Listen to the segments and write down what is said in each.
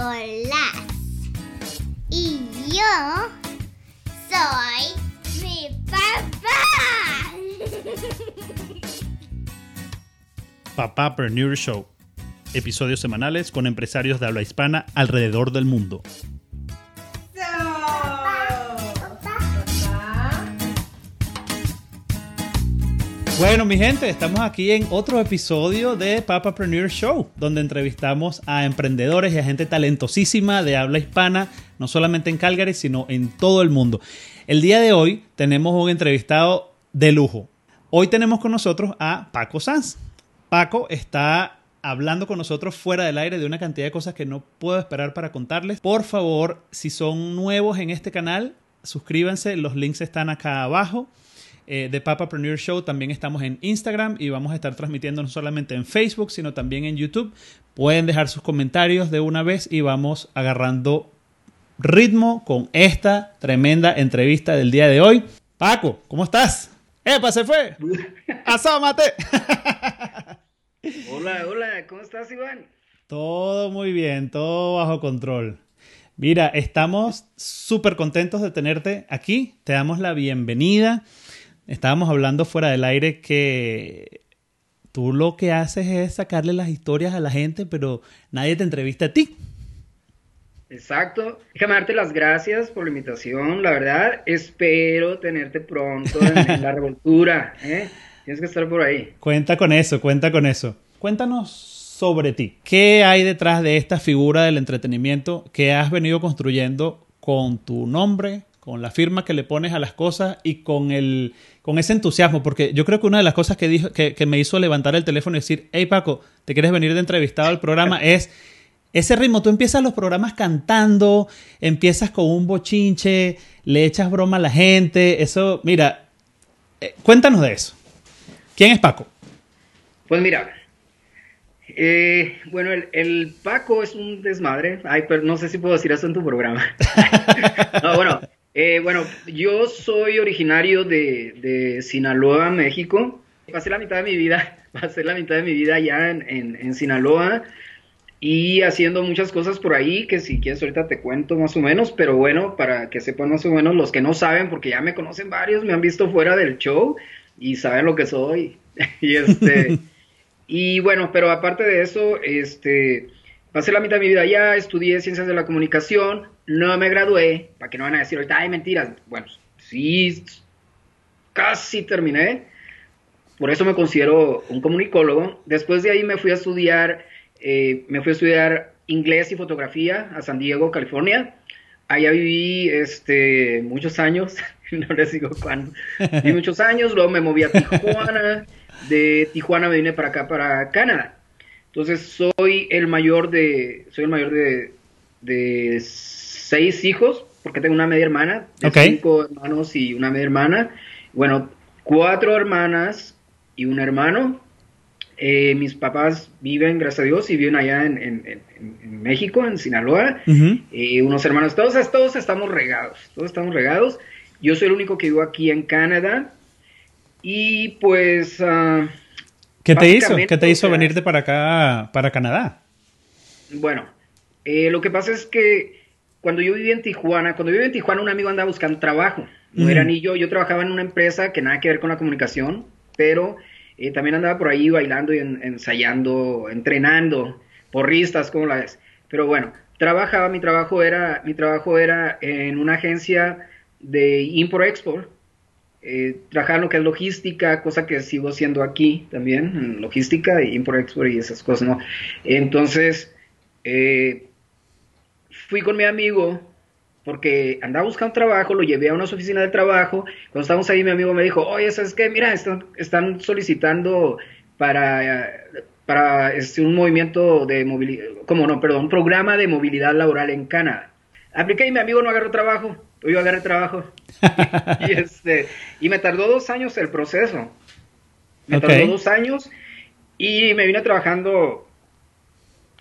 Nicolás. Y yo soy mi papá. Papá Preneur Show. Episodios semanales con empresarios de habla hispana alrededor del mundo. Bueno, mi gente, estamos aquí en otro episodio de Papapreneur Show, donde entrevistamos a emprendedores y a gente talentosísima de habla hispana, no solamente en Calgary, sino en todo el mundo. El día de hoy tenemos un entrevistado de lujo. Hoy tenemos con nosotros a Paco Sanz. Paco está hablando con nosotros fuera del aire de una cantidad de cosas que no puedo esperar para contarles. Por favor, si son nuevos en este canal, suscríbanse, los links están acá abajo eh, de Papapreneur Show. También estamos en Instagram y vamos a estar transmitiendo no solamente en Facebook, sino también en YouTube. Pueden dejar sus comentarios de una vez y vamos agarrando ritmo con esta tremenda entrevista del día de hoy. Paco, ¿cómo estás? ¡Epa, se fue! ¡Asómate! hola, hola, ¿cómo estás, Iván? Todo muy bien, todo bajo control. Mira, estamos súper contentos de tenerte aquí. Te damos la bienvenida. Estábamos hablando fuera del aire que tú lo que haces es sacarle las historias a la gente, pero nadie te entrevista a ti. Exacto. Déjame darte las gracias por la invitación. La verdad, espero tenerte pronto en, la revoltura. ¿eh? Tienes que estar por ahí. Cuenta con eso, cuenta con eso. Cuéntanos sobre ti. ¿Qué hay detrás de esta figura del entretenimiento que has venido construyendo con tu nombre, con la firma que le pones a las cosas y con el con ese entusiasmo, porque yo creo que una de las cosas que, dijo, que, me hizo levantar el teléfono y decir, hey Paco, ¿te quieres venir de entrevistado al programa? es ese ritmo. Tú empiezas los programas cantando, empiezas con un bochinche, le echas broma a la gente. Eso, mira, eh, cuéntanos de eso. ¿Quién es Paco? Pues mira, eh, bueno, el, Paco es un desmadre. Ay, pero no sé si puedo decir eso en tu programa. no, bueno, eh, bueno, yo soy originario de, Sinaloa, México. Pasé la mitad de mi vida, pasé la mitad de mi vida allá en, Sinaloa y haciendo muchas cosas por ahí que si quieres ahorita te cuento más o menos, pero bueno, para que sepan más o menos los que no saben, porque ya me conocen varios, me han visto fuera del show y saben lo que soy. y este y bueno, pero aparte de eso, este pasé la mitad de mi vida allá, estudié ciencias de la comunicación, no me gradué, para que no van a decir ahorita, ay, mentiras. Bueno, sí, casi terminé. Por eso me considero un comunicólogo. Después de ahí me fui a estudiar, eh, me fui a estudiar inglés y fotografía a San Diego, California. Allá viví este, muchos años, no les digo cuándo, viví muchos años, luego me moví a Tijuana, de Tijuana me vine para acá, para Canadá. Entonces soy el mayor de, soy el mayor de, de seis hijos, porque tengo una media hermana, de cinco hermanos y una media hermana. Bueno, cuatro hermanas y un hermano. Eh, mis papás viven, gracias a Dios, y viven allá en, México, en Sinaloa. Eh, unos hermanos, todos, todos estamos regados, todos estamos regados. Yo soy el único que vivo aquí en Canadá. Y pues... Uh, ¿Qué te hizo? ¿Qué te hizo venirte para acá, para Canadá? Bueno, eh, lo que pasa es que cuando yo vivía en Tijuana, cuando yo vivía en Tijuana, un amigo andaba buscando trabajo. No era ni yo, yo trabajaba en una empresa que nada que ver con la comunicación, pero eh, también andaba por ahí bailando y ensayando, entrenando, porristas, como la ves. Pero bueno, trabajaba, mi trabajo era, mi trabajo era en una agencia de import-export, eh, trabajaba en lo que es logística, cosa que sigo haciendo aquí también, en logística, import-export y esas cosas, ¿no? Entonces, eh, fui con mi amigo porque andaba buscando trabajo, lo llevé a una oficina de trabajo. Cuando estábamos ahí, mi amigo me dijo, oye, ¿sabes qué? Mira, están, están solicitando para, para este, un movimiento de movilidad, como no, perdón, un programa de movilidad laboral en Canadá. Apliqué y mi amigo no agarró trabajo, yo agarré trabajo. y, este, y me tardó dos años el proceso. Me tardó dos años y me vine trabajando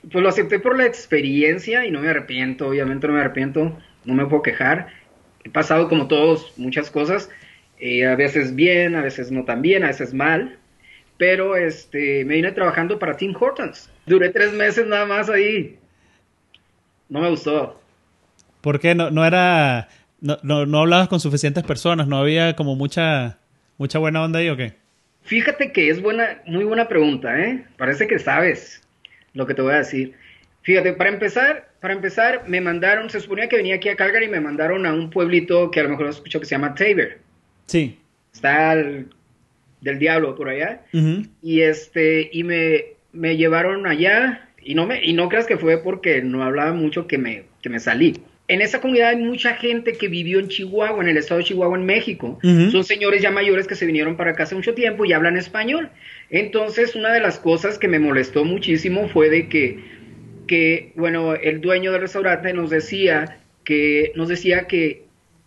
pues lo acepté por la experiencia y no me arrepiento, obviamente no me arrepiento, no me puedo quejar. He pasado como todos muchas cosas, eh, a veces bien, a veces no tan bien, a veces mal, pero este, me vine trabajando para Tim Hortons. Duré tres meses nada más ahí. no me gustó. ¿Por qué? No, no era... No, no, no hablabas con suficientes personas, no había como mucha, mucha buena onda ahí o qué? Fíjate que es buena, muy buena pregunta, ¿eh? Parece que sabes lo que te voy a decir. Fíjate, para empezar, para empezar, me mandaron, se suponía que venía aquí a Calgary y me mandaron a un pueblito que a lo mejor has escuchado que se llama Tabor. Sí. Está al- del diablo por allá. Y este, y me, me llevaron allá, y no me, y no creas que fue porque no hablaba mucho que me, que me salí. En esa comunidad hay mucha gente que vivió en Chihuahua, en el estado de Chihuahua, en México. Son señores ya mayores que se vinieron para acá hace mucho tiempo y hablan español. Entonces, una de las cosas que me molestó muchísimo fue de que, que bueno, el dueño del restaurante nos decía que, nos decía que,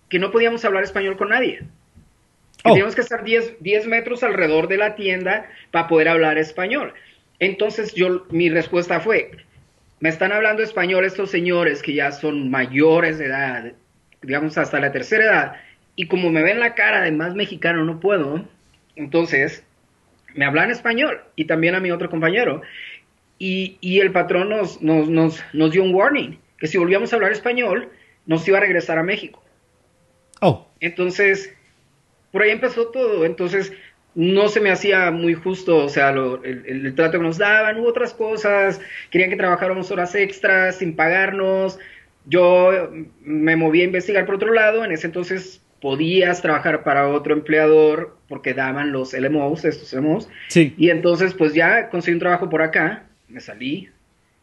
que no podíamos hablar español con nadie. Que Oh. teníamos que estar 10, 10 metros alrededor de la tienda para poder hablar español. Entonces yo, mi respuesta fue, me están hablando español estos señores que ya son mayores de edad, digamos hasta la tercera edad, y como me ven la cara de más mexicano no puedo, entonces me hablan español y también a mi otro compañero. Y, y el patrón nos, nos, nos, nos dio un warning, que si volvíamos a hablar español, nos iba a regresar a México. Oh, Entonces, por ahí empezó todo. Entonces, no se me hacía muy justo, o sea, lo- el, el- trato que nos daban, hubo otras cosas, querían que trabajáramos horas extras sin pagarnos. Yo me moví a investigar por otro lado, en ese entonces podías trabajar para otro empleador porque daban los LMOs, estos LMOs, sí. y entonces pues ya conseguí un trabajo por acá, me salí,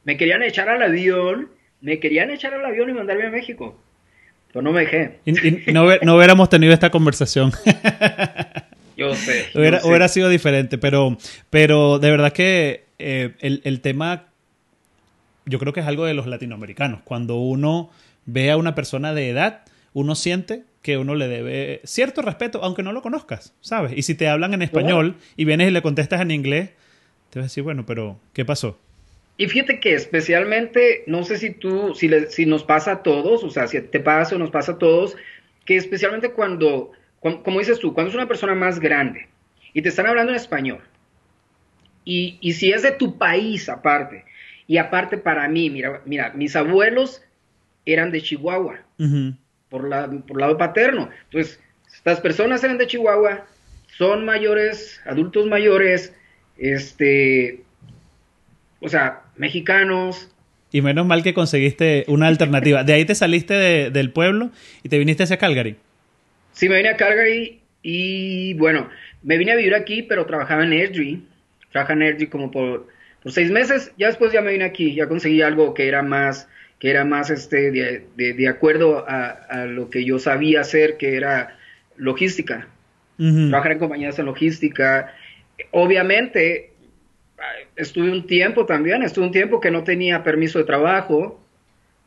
me querían echar al avión, me querían echar al avión y mandarme a México, pero no me dejé. Y, y no, no hubiéramos tenido esta conversación. Yo sé. yo hubiera, sé. hubiera sido diferente, pero, pero de verdad que eh, el, el tema, yo creo que es algo de los latinoamericanos. Cuando uno ve a una persona de edad, uno siente que uno le debe cierto respeto, aunque no lo conozcas, ¿sabes? Y si te hablan en español y vienes y le contestas en inglés, te vas a decir, bueno, pero ¿qué pasó? Y fíjate que especialmente, no sé si tú, si, le- si nos pasa a todos, o sea, si te pasa o nos pasa a todos, que especialmente cuando, como dices tú, cuando es una persona más grande y te están hablando en español, y, y si es de tu país aparte, y aparte para mí, mira, mira, mis abuelos eran de Chihuahua, por, la, por lado paterno. Entonces, estas personas eran de Chihuahua, son mayores, adultos mayores, este, o sea, mexicanos. Y menos mal que conseguiste una alternativa. De ahí te saliste de- del pueblo y te viniste hacia Calgary. Sí, me vine a Calgary y bueno, me vine a vivir aquí, pero trabajaba en Airdrie. Trabajaba en Airdrie como por, por seis meses. Ya después ya me vine aquí, ya conseguí algo que era más, que era más este, de, de- de acuerdo a, a lo que yo sabía hacer, que era logística. Trabajar en compañías en logística. Obviamente, estuve un tiempo también, estuve un tiempo que no tenía permiso de trabajo,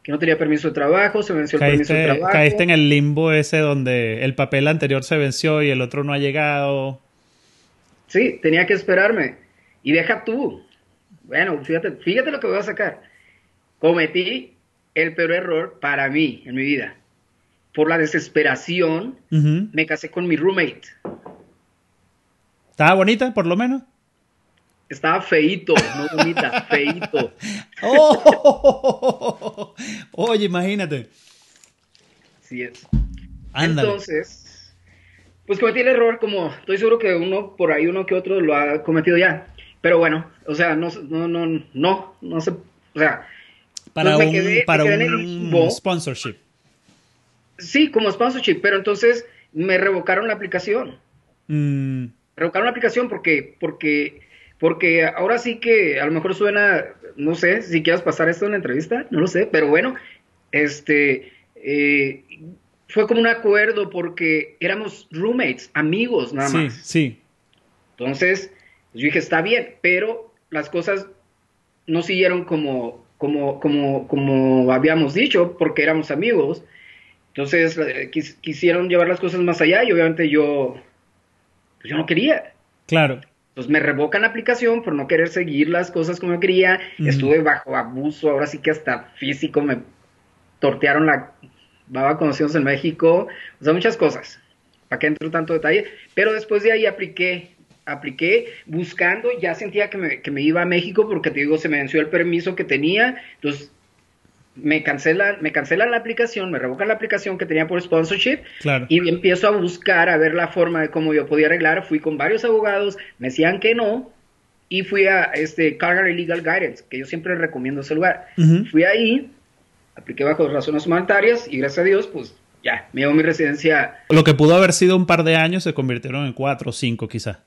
que no tenía permiso de trabajo, se venció el permiso de trabajo. caíste en el limbo ese donde el papel anterior se venció y el otro no ha llegado. Sí, tenía que esperarme. Y deja tú. Bueno, fíjate, fíjate lo que voy a sacar. Cometí el peor error para mí en mi vida. Por la desesperación, me casé con mi roommate. ¿Estaba bonita, por lo menos? Estaba feíto, no bonita, feíto. ¡Oh! Oye, imagínate. Así es. Ándale. Entonces, pues cometí el error, como estoy seguro que uno por ahí, uno que otro lo ha cometido ya. Pero bueno, o sea, no, no, no, no, no sé, o sea, para pues un, quedé- para un sponsorship. sí, como sponsorship, pero entonces me revocaron la aplicación. Mm, Revocaron la aplicación porque, porque, porque ahora sí que a lo mejor suena, no sé, si quieras pasar esto en la entrevista, no lo sé, pero bueno, este, eh, fue como un acuerdo porque éramos roommates, amigos nada sí, más. sí. Entonces, yo dije, está bien, pero las cosas no siguieron como, como, como, como habíamos dicho, porque éramos amigos. Entonces, eh, quis- quisieron llevar las cosas más allá y obviamente yo, pues yo no quería. Claro. Pues me revocan la aplicación por no querer seguir las cosas como yo quería. Estuve bajo abuso, ahora sí que hasta físico me tortearon la baba conocidos en México. O sea, muchas cosas. ¿Para qué entro en tanto detalle? Pero después de ahí apliqué, apliqué buscando, ya sentía que me, que me iba a México porque te digo, se me venció el permiso que tenía. Entonces me cancelan, me cancelan la aplicación, me revocan la aplicación que tenía por sponsorship Claro. y empiezo a buscar a ver la forma de cómo yo podía arreglar. Fui con varios abogados, me decían que no y fui a este Calgary Legal Guidance, que yo siempre recomiendo ese lugar. Ujú. Fui ahí, apliqué bajo razones humanitarias y gracias a Dios, pues ya, me dio mi residencia. Lo que pudo haber sido un par de años se convirtieron en cuatro o cinco quizás.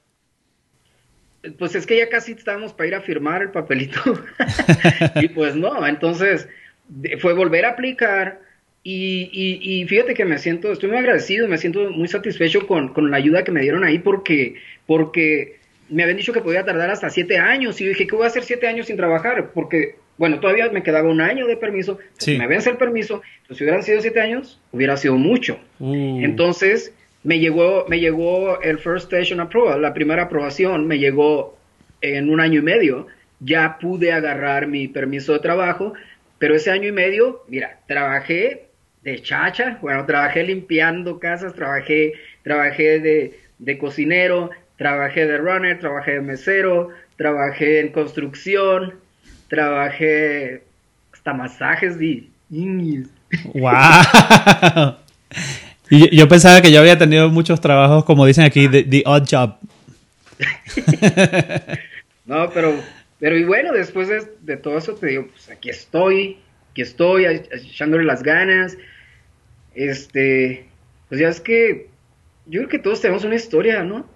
Pues es que ya casi estábamos para ir a firmar el papelito. y pues no, entonces fue volver a aplicar. Y, y- y fíjate que me siento, estoy muy agradecido, me siento muy satisfecho con, con la ayuda que me dieron ahí porque, porque me habían dicho que podía tardar hasta siete años. Y yo dije, ¿qué voy a hacer siete años sin trabajar? Porque, bueno, todavía me quedaba un año de permiso. Sí. Me vence el permiso, pues si hubieran sido siete años, hubiera sido mucho. Uh. Entonces, me llegó, me llegó el First Station Approval, la primera aprobación, me llegó en un año y medio. Ya pude agarrar mi permiso de trabajo, pero ese año y medio, mira, trabajé de chacha, bueno, trabajé limpiando casas, trabajé, trabajé de, de cocinero, trabajé de runner, trabajé de mesero, trabajé en construcción, trabajé hasta masajes de... ¡Wow! Y yo, yo pensaba que yo había tenido muchos trabajos, como dicen aquí, the, the odd job. No, pero, pero y bueno, después de, de todo eso te digo, pues aquí estoy, aquí estoy, echándole las ganas. Este, pues ya es que yo creo que todos tenemos una historia, ¿no?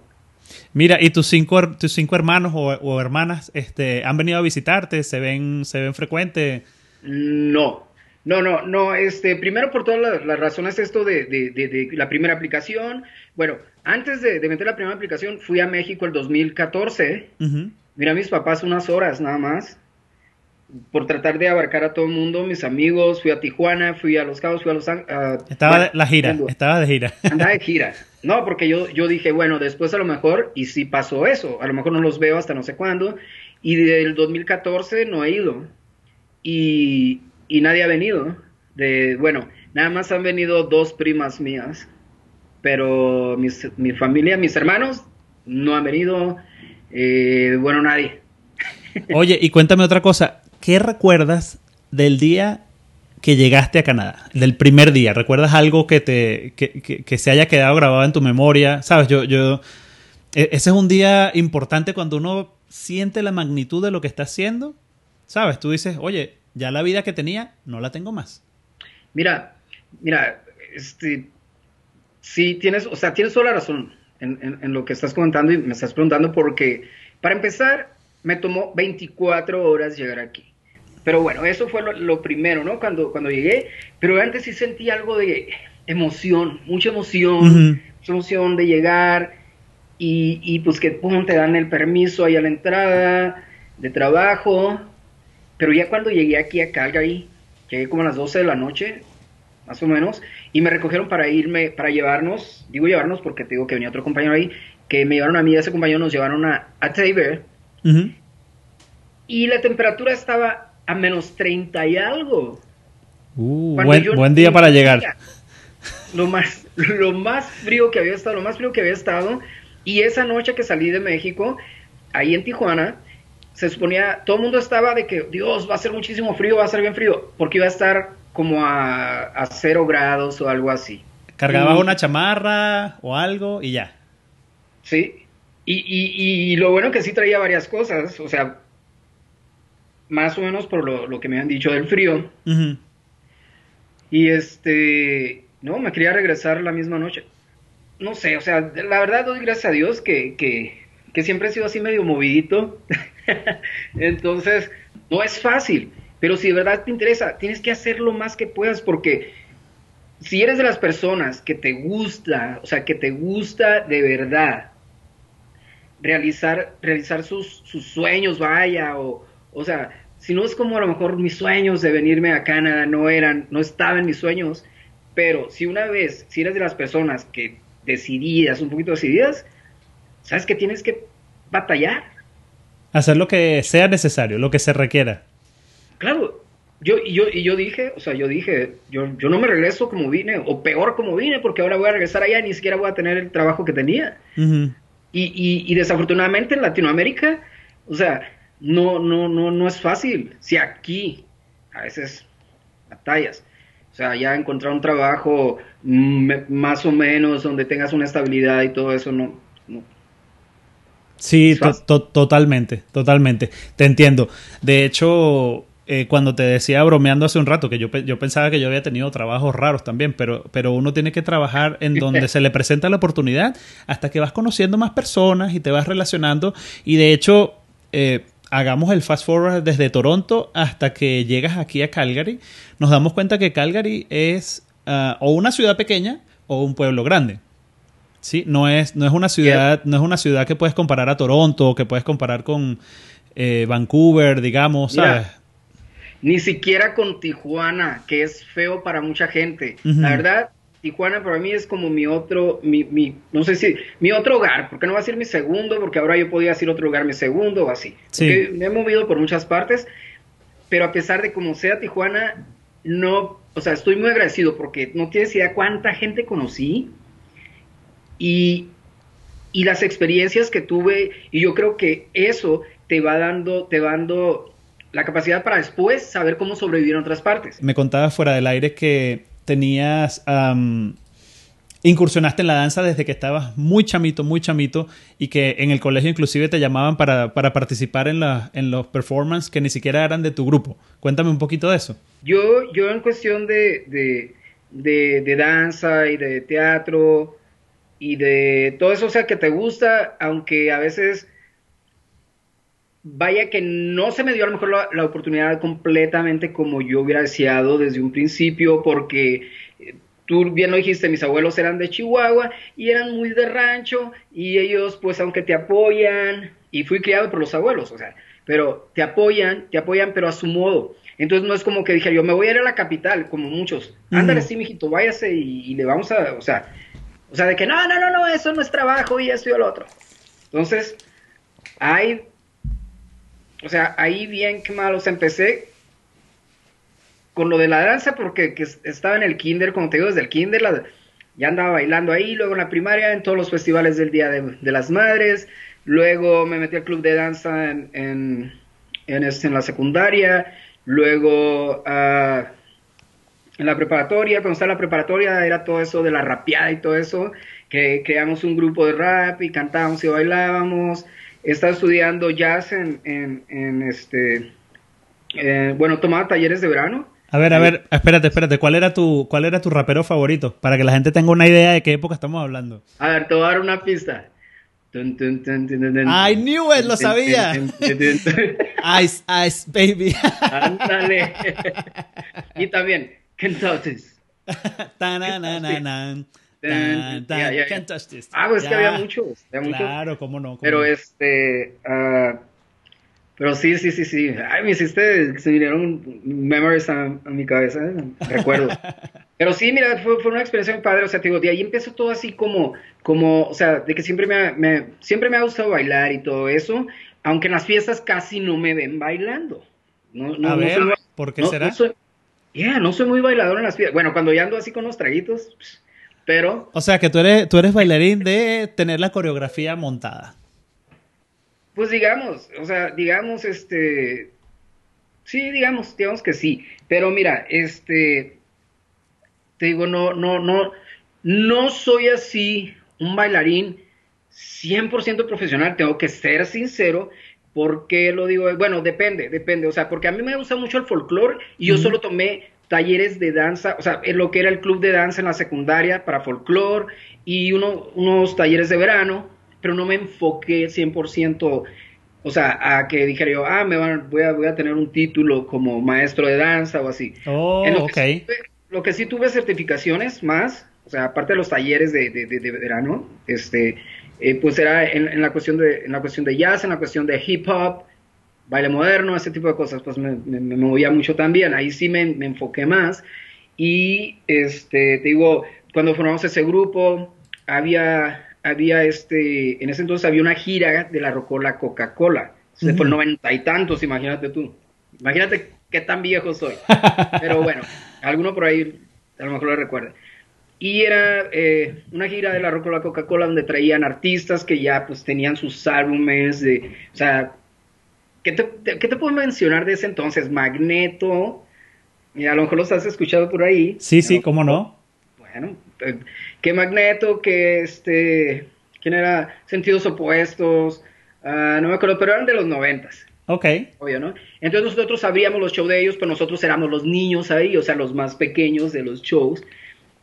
Mira, ¿y tus cinco, tus cinco hermanos o, o hermanas este, han venido a visitarte? ¿Se ven, se ven frecuente? No, no, no, no, este, primero por todas las, las razones esto de, de- de- de la primera aplicación. Bueno, antes de, meter la primera aplicación fui a México el 2014. Ujú. Mira, mis papás unas horas nada más. Por tratar de abarcar a todo el mundo, mis amigos, fui a Tijuana, fui a Los Cabos, fui a Los Ángeles. Estaba de, la gira, estaba de gira. Andaba de gira. No, porque yo, yo dije, bueno, después a lo mejor, y sí pasó eso, a lo mejor no los veo hasta no sé cuándo, y del 2014 no he ido, y, y nadie ha venido. De, bueno, nada más han venido dos primas mías, pero mis- mi familia, mis hermanos, no han venido, eh, bueno, nadie. Oye, y cuéntame otra cosa. ¿Qué recuerdas del día que llegaste a Canadá? Del primer día. ¿Recuerdas algo que te que, que- que se haya quedado grabado en tu memoria? Sabes, yo, yo. e- Ese es un día importante cuando uno siente la magnitud de lo que está haciendo. Sabes, tú dices, oye, ya la vida que tenía no la tengo más. Mira, mira, este, sí tienes, o sea, tienes toda la razón en, en- en lo que estás comentando y me estás preguntando porque, para empezar, me tomó 24 horas llegar aquí. Pero bueno, eso fue lo, lo primero, ¿no? Cuando, cuando llegué, pero antes sí sentí algo de emoción, mucha emoción, mucha emoción de llegar y, y pues que pum, te dan el permiso ahí a la entrada de trabajo. Pero ya cuando llegué aquí a Calgary, llegué como a las 12 de la noche, más o menos, y me recogieron para irme, para llevarnos, digo llevarnos porque te digo que venía otro compañero ahí, que me llevaron a mí y a ese compañero nos llevaron a, a Taber, Ujú. y la temperatura estaba a menos 30 y algo. Uh, buen, buen día para llegar. Lo más, lo más frío que había estado, lo más frío que había estado. Y esa noche que salí de México, ahí en Tijuana, se suponía, todo el mundo estaba de que, Dios, va a ser muchísimo frío, va a ser bien frío, porque iba a estar como a, a cero grados o algo así. Cargabas Y- una chamarra o algo y ya. Sí. Y, y, y lo bueno que sí traía varias cosas, o sea, más o menos por lo, lo que me han dicho del frío. Y este, no, me quería regresar la misma noche. No sé, o sea, la verdad doy gracias a Dios que, que, que siempre he sido así medio movidito. Entonces, no es fácil, pero si de verdad te interesa, tienes que hacer lo más que puedas porque si eres de las personas que te gusta, o sea, que te gusta de verdad realizar, realizar sus, sueños, vaya, o, o sea, si no es como a lo mejor mis sueños de venirme a Canadá no eran, no estaban mis sueños, pero si una vez, si eres de las personas que decididas, un poquito decididas, sabes que tienes que batallar. Hacer lo que sea necesario, lo que se requiera. Claro, yo, y yo, y yo dije, o sea, yo dije, yo, yo no me regreso como vine, o peor como vine, porque ahora voy a regresar allá y ni siquiera voy a tener el trabajo que tenía. Y, y, y desafortunadamente en Latinoamérica, o sea, no, no, no, no es fácil. Si aquí a veces batallas. O sea, ya encontrar un trabajo mm, más o menos donde tengas una estabilidad y todo eso, no. Sí, totalmente, totalmente. Te entiendo. De hecho, eh, cuando te decía bromeando hace un rato que yo, yo pensaba que yo había tenido trabajos raros también, pero, pero uno tiene que trabajar en donde se le presenta la oportunidad hasta que vas conociendo más personas y te vas relacionando. Y de hecho, eh, hagamos el fast forward desde Toronto hasta que llegas aquí a Calgary, nos damos cuenta que Calgary es ah, o una ciudad pequeña o un pueblo grande. Sí, no es, no es una ciudad, no es una ciudad que puedes comparar a Toronto, que puedes comparar con eh, Vancouver, digamos, ¿sabes? Ni siquiera con Tijuana, que es feo para mucha gente. La verdad, Tijuana para mí es como mi otro, mi, mi, no sé si, mi otro hogar, porque no va a ser mi segundo, porque ahora yo podía decir otro lugar, mi segundo o así. me he movido por muchas partes, pero a pesar de como sea Tijuana, no, o sea, estoy muy agradecido porque no tienes idea cuánta gente conocí y, y las experiencias que tuve, y yo creo que eso te va dando, te va dando la capacidad para después saber cómo sobrevivir en otras partes. Me contabas fuera del aire que tenías, incursionaste en la danza desde que estabas muy chamito, muy chamito, y que en el colegio inclusive te llamaban para, participar en, la, en los performances que ni siquiera eran de tu grupo. Cuéntame un poquito de eso. Yo, yo en cuestión de, de, danza y de teatro y de todo eso, o sea, que te gusta, aunque a veces vaya que no se me dio a lo mejor la, oportunidad completamente como yo hubiera deseado desde un principio, porque eh, tú bien lo dijiste, mis abuelos eran de Chihuahua y eran muy de rancho y ellos pues aunque te apoyan, y fui criado por los abuelos, o sea, pero te apoyan, te apoyan pero a su modo. Entonces no es como que dije yo me voy a ir a la capital, como muchos. Ándale, sí, mijito, váyase y, y, le vamos a, o sea, o sea, de que no, no, no, no, eso no es trabajo y esto y lo otro. Entonces, hay o sea, ahí bien que malos empecé con lo de la danza porque estaba en el kinder, como te digo, desde el kinder ya andaba bailando ahí, luego en la primaria, en todos los festivales del Día de, las Madres, luego me metí al club de danza en, en, en, este, la secundaria, luego uh, en la preparatoria, cuando estaba en la preparatoria era todo eso de la rapeada y todo eso, que creamos un grupo de rap y cantábamos y bailábamos, estaba estudiando jazz en, en, este, eh, bueno, tomaba talleres de verano. A ver, a ver, espérate, espérate, ¿cuál era tu, cuál era tu rapero favorito? Para que la gente tenga una idea de qué época estamos hablando. A ver, te voy a dar una pista. I knew it, lo sabía. ice, ice, baby. Ándale. y también, Kentucky. Tan, tan, Ah, pues es que había muchos, Claro, cómo no. pero este. Uh, pero sí, sí, sí, sí. Ay, me hiciste. Se vinieron memories a, mi cabeza, ¿eh? recuerdo. pero sí, mira, fue, fue, una experiencia muy padre. O sea, te digo, de ahí empezó todo así como. como o sea, de que siempre me, me, siempre me ha gustado bailar y todo eso. Aunque en las fiestas casi no me ven bailando. No, no, a ver, ¿por qué será? Ya, no soy muy bailador en las fiestas. Bueno, cuando ya ando así con los traguitos. Pues, pero... O sea que tú eres, tú eres bailarín de tener la coreografía montada. Pues digamos, o sea, digamos, este... Sí, digamos, digamos que sí. Pero mira, este... Te digo, no, no, no, no soy así un bailarín 100% profesional, tengo que ser sincero. ¿Por qué lo digo? Bueno, depende, depende. O sea, porque a mí me gusta mucho el folclore y yo solo tomé talleres de danza, o sea, en lo que era el club de danza en la secundaria para folclore y unos talleres de verano, pero no me enfoqué 100%, o sea, a que dijera yo, ah, me voy, a, voy a tener un título como maestro de danza o así. Oh, lo, ok. que sí, lo que sí tuve certificaciones más, o sea, aparte de los talleres de, de, verano, este, eh, pues era en, en, la cuestión de, en la cuestión de jazz, en la cuestión de hip hop, baile moderno, ese tipo de cosas, pues me, movía mucho también, ahí sí me, enfoqué más. Y este, te digo, cuando formamos ese grupo, había, había este, en ese entonces había una gira de la Rocola Coca-Cola, fue el noventa y tantos, imagínate tú. Imagínate qué tan viejo soy. Pero bueno, alguno por ahí a lo mejor lo recuerda. Y era eh, una gira de la Rocola Coca-Cola donde traían artistas que ya pues tenían sus álbumes, de, o sea, ¿Qué te, puedo mencionar de ese entonces? Magneto, y a lo mejor los has escuchado por ahí. Sí, sí, cómo no. Bueno, eh, que Magneto, que este, ¿quién era? Sentidos opuestos, ah, no me acuerdo, pero eran de los noventas. Ok. Obvio, ¿no? Entonces nosotros sabíamos los shows de ellos, pero nosotros éramos los niños ahí, o sea, los más pequeños de los shows.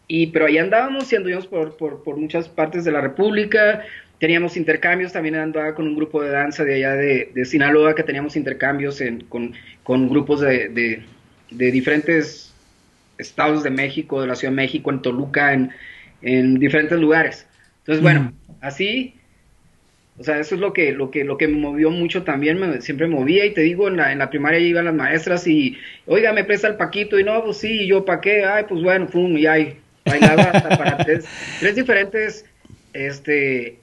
Y, pero ahí andábamos y anduvimos por, por, por muchas partes de la República, teníamos intercambios, también andaba con un grupo de danza de allá de, de Sinaloa, que teníamos intercambios en, con, con, grupos de, de, de, diferentes estados de México, de la Ciudad de México, en Toluca, en, en diferentes lugares. Entonces, bueno, mm. así o sea, eso es lo que, lo que, lo que me movió mucho también, me, siempre movía y te digo, en la, en la primaria iban las maestras y, oiga, me presta el paquito y no, pues sí, y yo pa' qué, ay, pues bueno, pum, y ahí, bailaba hasta para tres, tres diferentes, este,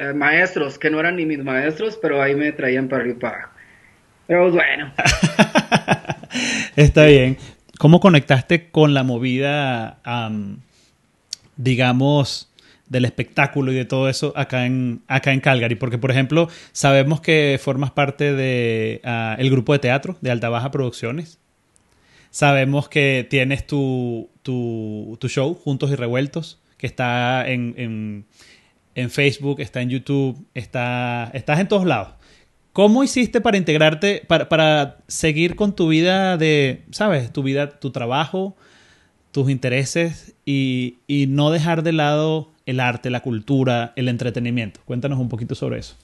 eh, maestros, que no eran ni mis maestros, pero ahí me traían para arriba para. Pero pues bueno. Está bien. ¿Cómo conectaste con la movida, digamos, del espectáculo y de todo eso acá en, acá en Calgary. Porque, por ejemplo, sabemos que formas parte del de, el grupo de teatro de Alta Baja Producciones. Sabemos que tienes tu, tu, tu show, Juntos y Revueltos, que está en, en, Facebook, está en YouTube, está, estás en todos lados. ¿Cómo hiciste para integrarte, para, para seguir con tu vida de, sabes, tu vida, tu trabajo, tus intereses y, y no dejar de lado el arte, la cultura, el entretenimiento. Cuéntanos un poquito sobre eso.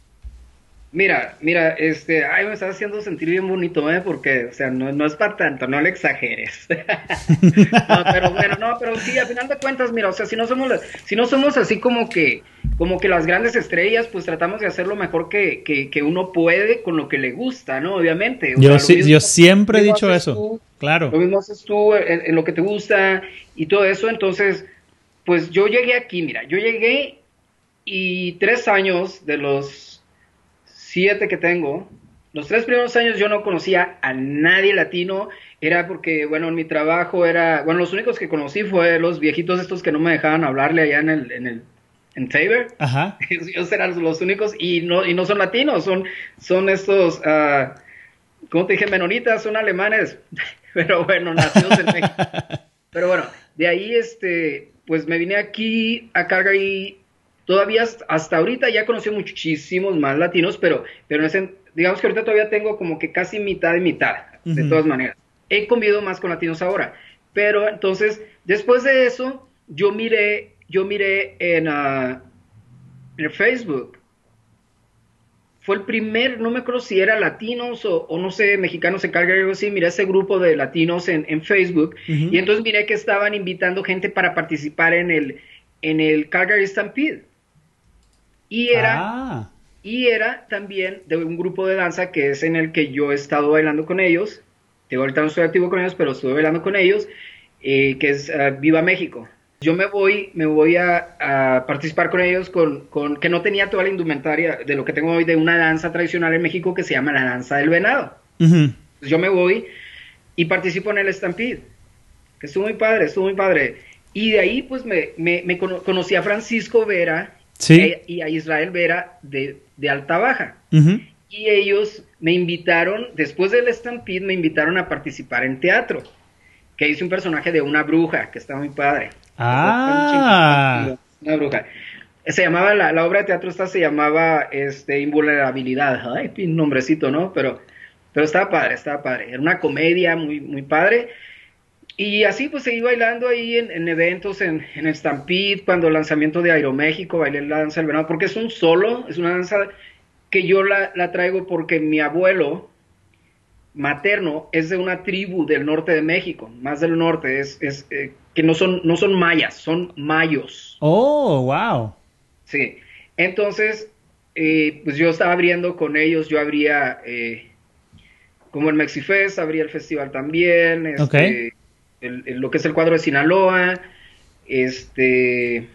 Mira, mira, este, ay, me estás haciendo sentir bien bonito, ¿eh? Porque, o sea, no, no es para tanto, no le exageres. no, pero bueno, no, pero sí, al final de cuentas, mira, o sea, si no somos, si no somos así como que, como que las grandes estrellas, pues tratamos de hacer lo mejor que, que, que uno puede con lo que le gusta, ¿no? Obviamente. O yo, sea, sí, mismo, yo siempre he dicho eso, tú, claro. Lo mismo haces tú en, en lo que te gusta y todo eso, entonces pues yo llegué aquí, mira, yo llegué y tres años de los siete que tengo, los tres primeros años yo no conocía a nadie latino, era porque, bueno, en mi trabajo era, bueno, los únicos que conocí fue los viejitos estos que no me dejaban hablarle allá en el, en el, en Tabor. Ajá. Ellos eran los únicos y no, y no son latinos, son, son estos, uh, ¿cómo te dije? Menonitas, son alemanes, pero bueno, nacidos en México. Pero bueno, de ahí, este, pues me vine aquí a Calgary. Todavía hasta ahorita ya conocí muchísimos más latinos, pero, pero ese, digamos que ahorita todavía tengo como que casi mitad y mitad, uh -huh. de todas maneras. He convivido más con latinos ahora. Pero entonces, después de eso, yo miré, yo miré en, uh, en Facebook fue el primer, no me acuerdo si era latinos o, o no sé, mexicanos en Calgary o así, miré ese grupo de latinos en, en Facebook uh -huh. y entonces miré que estaban invitando gente para participar en el, en el Calgary Stampede. Y era, ah. y era también de un grupo de danza que es en el que yo he estado bailando con ellos, Digo, ahorita no estoy activo con ellos, pero estuve bailando con ellos, eh, que es uh, Viva México. Yo me voy, me voy a, a participar con ellos con, con, que no tenía toda la indumentaria de lo que tengo hoy de una danza tradicional en México que se llama la danza del venado. Uh -huh. Yo me voy y participo en el Stampede, que estuvo muy padre, estuvo muy padre. Y de ahí pues me, me, me conocí a Francisco Vera ¿Sí? y a Israel Vera de, de Alta Baja. Uh -huh. Y ellos me invitaron, después del Stampede, me invitaron a participar en teatro, que hice un personaje de una bruja, que está muy padre. Ah. Una bruja. Se llamaba, la, la, obra de teatro esta se llamaba este, Invulnerabilidad. Ay, un nombrecito, ¿no? Pero, pero estaba padre, estaba padre. Era una comedia muy, muy padre. Y así pues seguí bailando ahí en, en eventos, en, en, el Stampede, cuando el lanzamiento de Aeroméxico, bailé la danza del venado, porque es un solo, es una danza que yo la, la traigo porque mi abuelo, materno es de una tribu del norte de México, más del norte, es, es eh, que no son, no son mayas, son mayos. Oh, wow. Sí, entonces, eh, pues yo estaba abriendo con ellos, yo abría eh, como el Mexifest, abría el festival también, este, okay. El, el, lo que es el cuadro de Sinaloa, este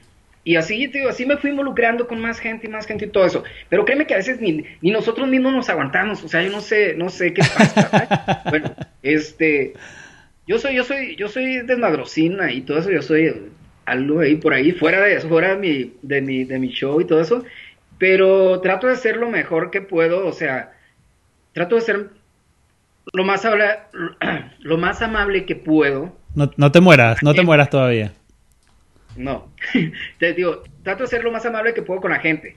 y así, tío, así me fui involucrando con más gente y más gente y todo eso. Pero créeme que a veces ni, ni nosotros mismos nos aguantamos. O sea, yo no sé, no sé qué pasa. bueno, este, yo soy, yo soy, yo soy desmadrocina y todo eso, yo soy algo ahí por ahí, fuera de eso, fuera de mi, de mi, de mi show y todo eso. Pero trato de hacer lo mejor que puedo, o sea, trato de ser lo más, habla, lo más amable que puedo. No, no te mueras, no te mueras todavía. No, te digo, trato de ser lo más amable que puedo con la gente.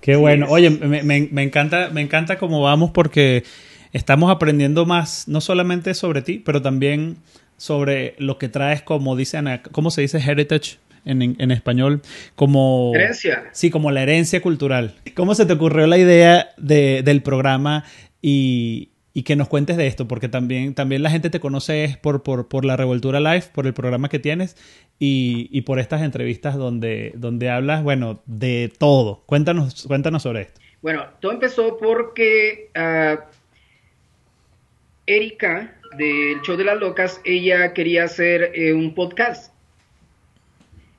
Qué bueno. Oye, me, me, me, encanta, me encanta cómo vamos porque estamos aprendiendo más, no solamente sobre ti, pero también sobre lo que traes, como dicen, ¿cómo se dice heritage? En, en, español, como... Herencia. Sí, como la herencia cultural. ¿Cómo se te ocurrió la idea de, del programa y, y, que nos cuentes de esto? Porque también, también la gente te conoce por, por, por la Revoltura Live, por el programa que tienes y, y, por estas entrevistas donde, donde hablas, bueno, de todo. Cuéntanos, cuéntanos sobre esto. Bueno, todo empezó porque uh, Erika del show de las locas, ella quería hacer eh, un podcast.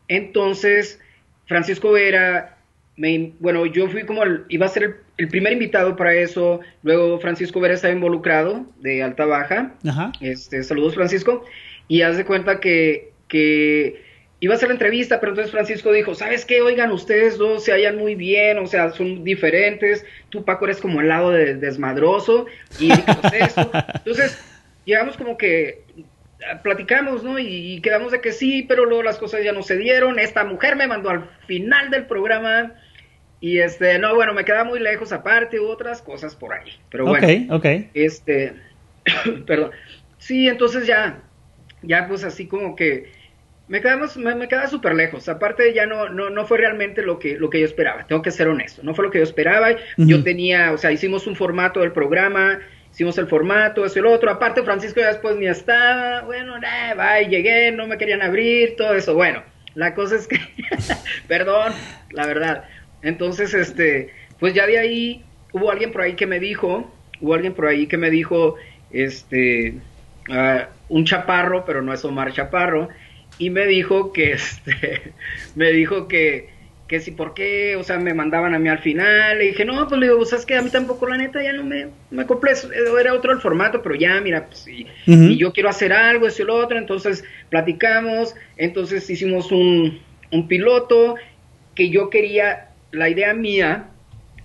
Entonces, Francisco Vera, me, bueno, yo fui como, el, iba a ser el, el, primer invitado para eso, luego Francisco Vera estaba involucrado de alta baja. Ajá. Este, saludos Francisco, y haz de cuenta que, que iba a hacer la entrevista, pero entonces Francisco dijo, ¿sabes qué? Oigan, ustedes dos se hallan muy bien, o sea, son diferentes, tú Paco eres como el lado de, desmadroso, y esto. entonces llegamos como que platicamos, ¿no? Y, y, quedamos de que sí, pero luego las cosas ya no se dieron, esta mujer me mandó al final del programa, y este, no, bueno, me queda muy lejos aparte, otras cosas por ahí, pero bueno. Ok, ok. Este, perdón, sí, entonces ya, ya pues así como que me quedamos, me, me queda súper lejos. Aparte, ya no, no, no fue realmente lo que, lo que yo esperaba. Tengo que ser honesto. No fue lo que yo esperaba. Uh -huh. Yo tenía, o sea, hicimos un formato del programa, hicimos el formato, eso y lo otro. Aparte, Francisco ya después ni estaba. Bueno, nah, bye, llegué, no me querían abrir, todo eso. Bueno, la cosa es que, perdón, la verdad. Entonces, este, pues ya de ahí hubo alguien por ahí que me dijo, hubo alguien por ahí que me dijo, este, uh, un chaparro, pero no es Omar Chaparro y me dijo que este me dijo que que si por qué, o sea, me mandaban a mí al final, le dije, no, pues le digo, ¿sabes que A mí tampoco, la neta, ya no me, me compré, era otro el formato, pero ya, mira, pues, y, uh -huh. y yo quiero hacer algo, eso y lo otro, entonces platicamos, entonces hicimos un, un piloto, que yo quería, la idea mía,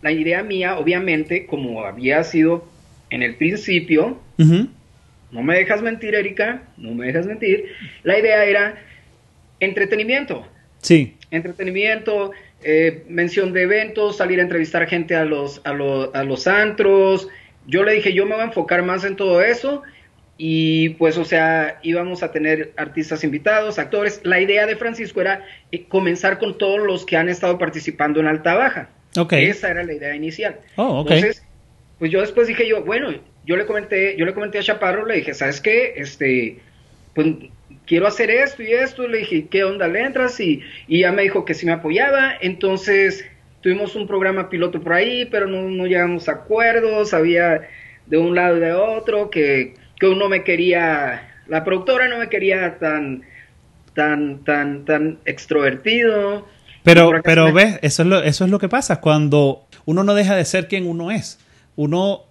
la idea mía, obviamente, como había sido en el principio, uh -huh. No me dejas mentir, Erika, no me dejas mentir. La idea era entretenimiento. Sí. Entretenimiento, eh, mención de eventos, salir a entrevistar gente a los, a, lo, a los antros. Yo le dije, yo me voy a enfocar más en todo eso. Y pues, o sea, íbamos a tener artistas invitados, actores. La idea de Francisco era eh, comenzar con todos los que han estado participando en Alta Baja. Okay. Esa era la idea inicial. Oh, okay. Entonces, pues yo después dije yo, bueno, yo le comenté, yo le comenté a Chaparro, le dije, ¿sabes qué? Este, pues quiero hacer esto y esto, le dije, ¿qué onda le entras? Y, y ya me dijo que sí me apoyaba, entonces tuvimos un programa piloto por ahí, pero no, no llegamos a acuerdos, había de un lado y de otro, que, que uno me quería, la productora no me quería tan, tan, tan, tan extrovertido. Pero, pero ves, eso es, lo, eso es lo que pasa, cuando uno no deja de ser quien uno es, uno